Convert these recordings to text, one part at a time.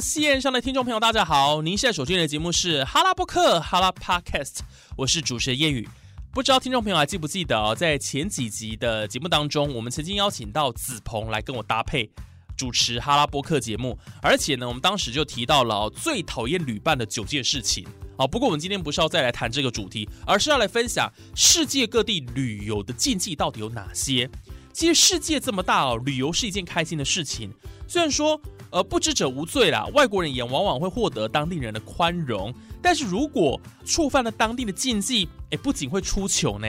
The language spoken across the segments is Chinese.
线上的听众朋友，大家好！您现在收听的节目是哈拉播客哈拉 Podcast，我是主持人叶宇。不知道听众朋友还记不记得哦，在前几集的节目当中，我们曾经邀请到子鹏来跟我搭配主持哈拉播客节目，而且呢，我们当时就提到了最讨厌旅伴的九件事情。好，不过我们今天不是要再来谈这个主题，而是要来分享世界各地旅游的禁忌到底有哪些。其实世界这么大哦，旅游是一件开心的事情。虽然说，而，不知者无罪啦，外国人也往往会获得当地人的宽容。但是如果触犯了当地的禁忌，哎，不仅会出糗呢，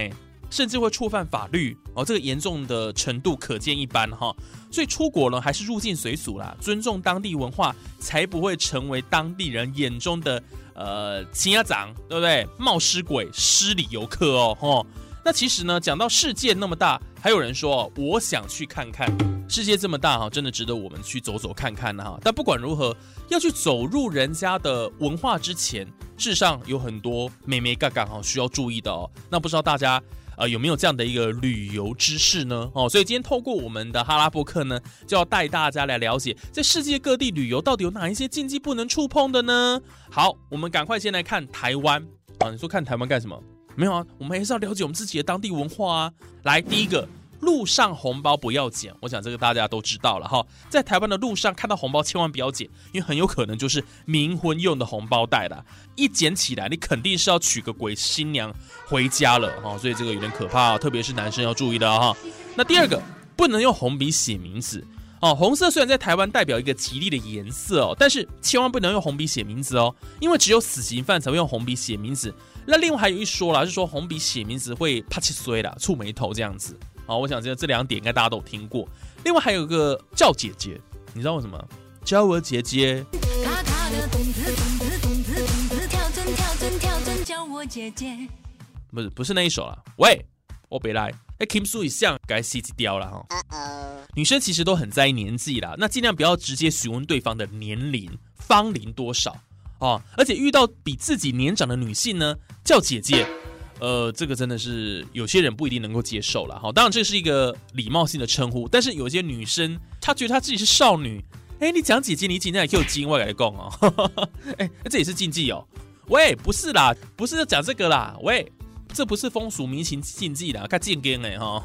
甚至会触犯法律哦，这个严重的程度可见一斑哈。所以出国呢，还是入境随俗啦，尊重当地文化，才不会成为当地人眼中的呃亲家长，对不对？冒失鬼、失礼游客哦，吼。那其实呢，讲到世界那么大，还有人说我想去看看世界这么大哈，真的值得我们去走走看看哈。但不管如何，要去走入人家的文化之前，事实上有很多美眉嘎嘎哈需要注意的哦。那不知道大家呃有没有这样的一个旅游知识呢？哦，所以今天透过我们的哈拉伯克呢，就要带大家来了解，在世界各地旅游到底有哪一些禁忌不能触碰的呢？好，我们赶快先来看台湾啊。你说看台湾干什么？没有啊，我们还是要了解我们自己的当地文化啊。来，第一个，路上红包不要捡。我想这个大家都知道了哈。在台湾的路上看到红包，千万不要捡，因为很有可能就是冥婚用的红包袋的。一捡起来，你肯定是要娶个鬼新娘回家了哈。所以这个有点可怕，特别是男生要注意的哈。那第二个，不能用红笔写名字哦。红色虽然在台湾代表一个吉利的颜色哦，但是千万不能用红笔写名字哦，因为只有死刑犯才会用红笔写名字。那另外还有一说啦，是说红笔写名字会啪起衰啦，触眉头这样子。好，我想这这两点应该大家都有听过。另外还有一个叫姐姐，你知道为什么？叫我姐姐。不是不是那一首了。喂，我别来。哎，Kim Soo 一向该洗几掉了哈。女生其实都很在意年纪啦，那尽量不要直接询问对方的年龄，芳龄多少。哦，而且遇到比自己年长的女性呢，叫姐姐，呃，这个真的是有些人不一定能够接受了。哈，当然这是一个礼貌性的称呼，但是有些女生她觉得她自己是少女，哎，你讲姐姐，你今天给我金外来讲哦，哎，这也是禁忌哦。喂，不是啦，不是讲这个啦，喂，这不是风俗民情禁忌的，看禁根哎哈。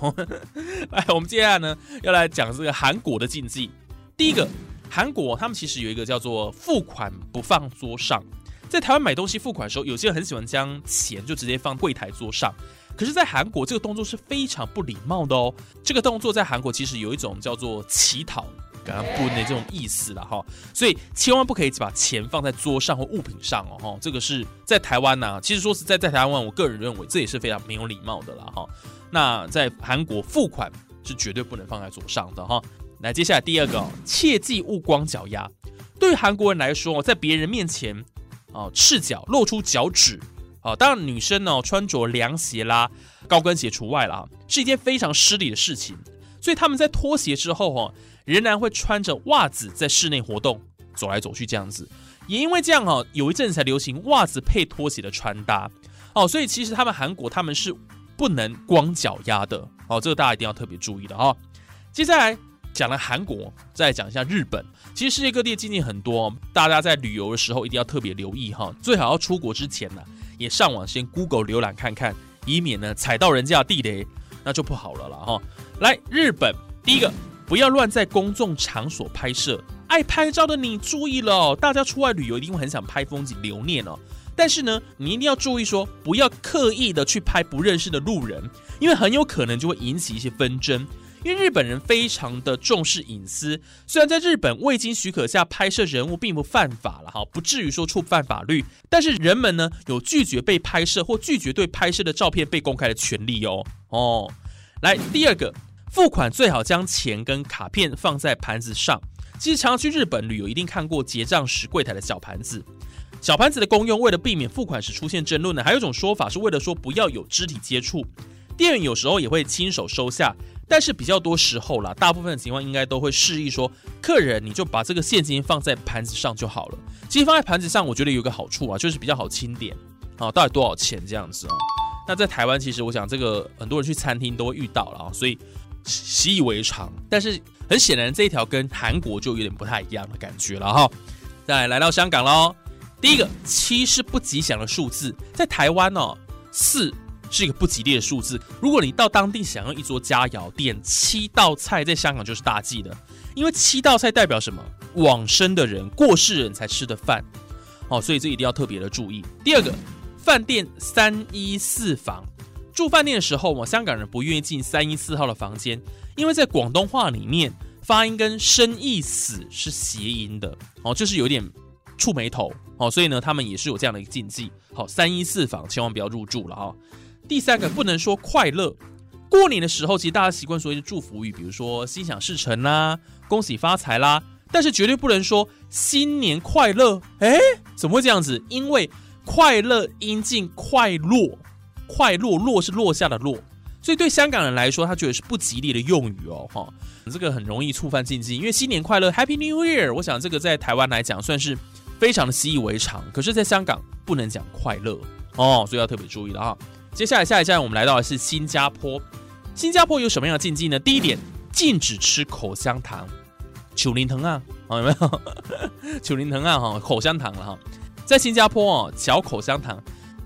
来，我们接下来呢要来讲这个韩国的禁忌，第一个。韩国他们其实有一个叫做付款不放桌上，在台湾买东西付款的时候，有些人很喜欢将钱就直接放柜台桌上，可是，在韩国这个动作是非常不礼貌的哦。这个动作在韩国其实有一种叫做乞讨、刚刚不的这种意思了哈，所以千万不可以把钱放在桌上或物品上哦哈。这个是在台湾呢，其实说实在，在台湾，我个人认为这也是非常没有礼貌的了哈。那在韩国付款是绝对不能放在桌上的哈。来，接下来第二个，切记勿光脚丫。对于韩国人来说，在别人面前，哦，赤脚露出脚趾，啊，当然女生呢穿着凉鞋啦，高跟鞋除外啦，是一件非常失礼的事情。所以他们在脱鞋之后，哈，仍然会穿着袜子在室内活动，走来走去这样子。也因为这样，哈，有一阵才流行袜子配拖鞋的穿搭，哦，所以其实他们韩国他们是不能光脚丫的，哦，这个大家一定要特别注意的哈。接下来。讲了韩国，再讲一下日本。其实世界各地经济很多，大家在旅游的时候一定要特别留意哈。最好要出国之前呢，也上网先 Google 浏览看看，以免呢踩到人家的地雷，那就不好了了哈。来，日本第一个，不要乱在公众场所拍摄。爱拍照的你注意了哦，大家出外旅游一定会很想拍风景留念哦。但是呢，你一定要注意说，不要刻意的去拍不认识的路人，因为很有可能就会引起一些纷争。因为日本人非常的重视隐私，虽然在日本未经许可下拍摄人物并不犯法了哈，不至于说触犯法律，但是人们呢有拒绝被拍摄或拒绝对拍摄的照片被公开的权利哦哦。来第二个，付款最好将钱跟卡片放在盘子上。其实常常去日本旅游，一定看过结账时柜台的小盘子。小盘子的功用，为了避免付款时出现争论呢，还有一种说法是为了说不要有肢体接触。店员有时候也会亲手收下，但是比较多时候啦，大部分的情况应该都会示意说，客人你就把这个现金放在盘子上就好了。其实放在盘子上，我觉得有个好处啊，就是比较好清点啊，到底多少钱这样子啊。那在台湾，其实我想这个很多人去餐厅都会遇到了啊，所以习以为常。但是很显然，这一条跟韩国就有点不太一样的感觉了哈。再来到香港喽。第一个七是不吉祥的数字，在台湾哦，四是一个不吉利的数字。如果你到当地想要一桌佳肴，点七道菜，在香港就是大忌的，因为七道菜代表什么？往生的人、过世人才吃的饭，哦，所以这一定要特别的注意。第二个，饭店三一四房，住饭店的时候，我香港人不愿意进三一四号的房间，因为在广东话里面，发音跟生意死是谐音的，哦，就是有点。触眉头，哦，所以呢，他们也是有这样的一个禁忌。好，三一四房千万不要入住了哈。第三个，不能说快乐。过年的时候，其实大家习惯说一些祝福语，比如说心想事成啦、恭喜发财啦，但是绝对不能说新年快乐。哎，怎么会这样子？因为快乐音尽快落，快落落是落下的落，所以对香港人来说，他觉得是不吉利的用语哦。哈，这个很容易触犯禁忌，因为新年快乐，Happy New Year。我想这个在台湾来讲算是。非常的习以为常，可是，在香港不能讲快乐哦，所以要特别注意了哈。接下来下一站，我们来到的是新加坡。新加坡有什么样的禁忌呢？第一点，禁止吃口香糖。九零藤啊，好有没有？九零藤啊，哈，口香糖了哈。在新加坡哦，嚼口香糖，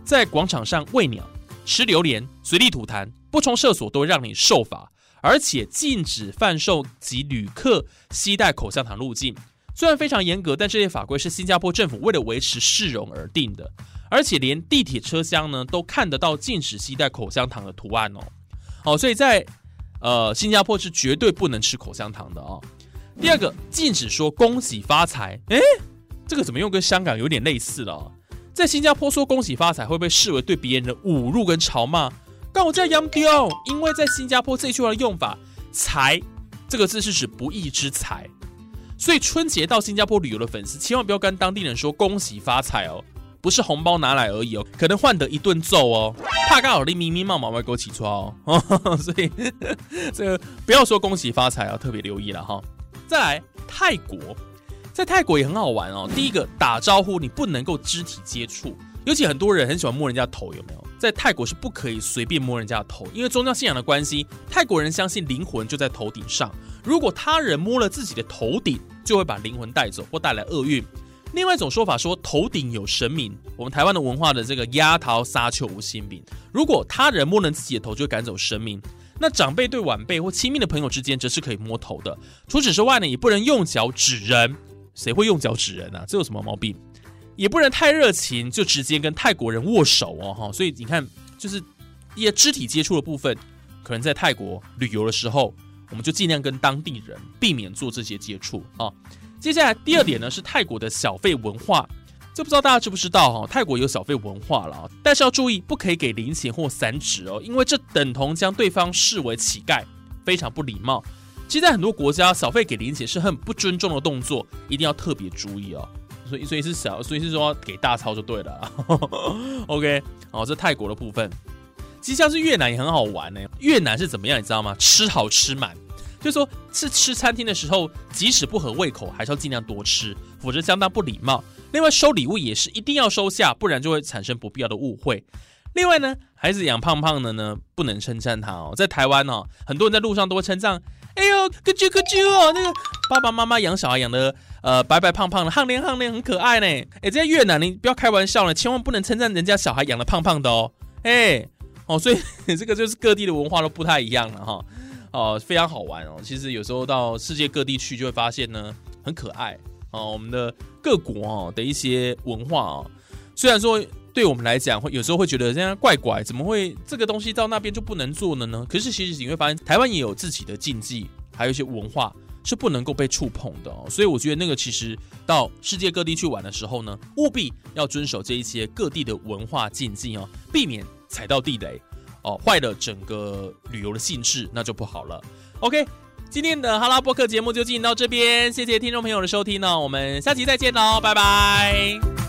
在广场上喂鸟，吃榴莲，随地吐痰，不冲厕所都让你受罚，而且禁止贩售及旅客携带口香糖入境。虽然非常严格，但这些法规是新加坡政府为了维持市容而定的，而且连地铁车厢呢都看得到禁止携带口香糖的图案哦。哦，所以在呃新加坡是绝对不能吃口香糖的哦。第二个，禁止说恭喜发财。诶，这个怎么用跟香港有点类似了？在新加坡说恭喜发财会被视为对别人的侮辱跟嘲骂。但我叫杨彪，因为在新加坡这句话的用法，财这个字是指不义之财。所以春节到新加坡旅游的粉丝，千万不要跟当地人说恭喜发财哦，不是红包拿来而已哦，可能换得一顿揍哦。怕刚好你咪咪冒毛毛给我起床哦，所以这个不要说恭喜发财要特别留意了哈。再来泰国，在泰国也很好玩哦。第一个打招呼你不能够肢体接触，尤其很多人很喜欢摸人家头，有没有？在泰国是不可以随便摸人家的头，因为宗教信仰的关系，泰国人相信灵魂就在头顶上。如果他人摸了自己的头顶，就会把灵魂带走或带来厄运。另外一种说法说，头顶有神明。我们台湾的文化的这个压桃沙丘无心饼，如果他人摸了自己的头，就会赶走神明。那长辈对晚辈或亲密的朋友之间，则是可以摸头的。除此之外呢，也不能用脚指人。谁会用脚指人啊？这有什么毛病？也不能太热情，就直接跟泰国人握手哦。哈，所以你看，就是一些肢体接触的部分，可能在泰国旅游的时候。我们就尽量跟当地人避免做这些接触啊。接下来第二点呢是泰国的小费文化，这不知道大家知不知道哈？泰国有小费文化了，但是要注意不可以给零钱或散纸哦，因为这等同将对方视为乞丐，非常不礼貌。其实，在很多国家，小费给零钱是很不尊重的动作，一定要特别注意哦。所以，所以是小，所以是说给大钞就对了。OK，好，这泰国的部分。其实像是越南也很好玩呢。越南是怎么样，你知道吗？吃好吃满，就是说是吃餐厅的时候，即使不合胃口，还是要尽量多吃，否则相当不礼貌。另外收礼物也是一定要收下，不然就会产生不必要的误会。另外呢，孩子养胖胖的呢，不能称赞他哦。在台湾哦，很多人在路上都会称赞，哎呦，咯啾咯啾哦，那个爸爸妈妈养小孩养的呃白白胖胖的，憨脸憨脸很可爱呢。哎，在越南你不要开玩笑了，千万不能称赞人家小孩养的胖胖的哦。哎。哦，所以 这个就是各地的文化都不太一样了哈，哦，非常好玩哦。其实有时候到世界各地去，就会发现呢，很可爱哦。我们的各国哦的一些文化哦，虽然说对我们来讲会有时候会觉得这样怪怪，怎么会这个东西到那边就不能做了呢？可是其实你会发现，台湾也有自己的禁忌，还有一些文化是不能够被触碰的哦。所以我觉得那个其实到世界各地去玩的时候呢，务必要遵守这一些各地的文化禁忌哦，避免。踩到地雷哦，坏了整个旅游的兴致，那就不好了。OK，今天的哈拉播客节目就进行到这边，谢谢听众朋友的收听呢，我们下期再见喽，拜拜。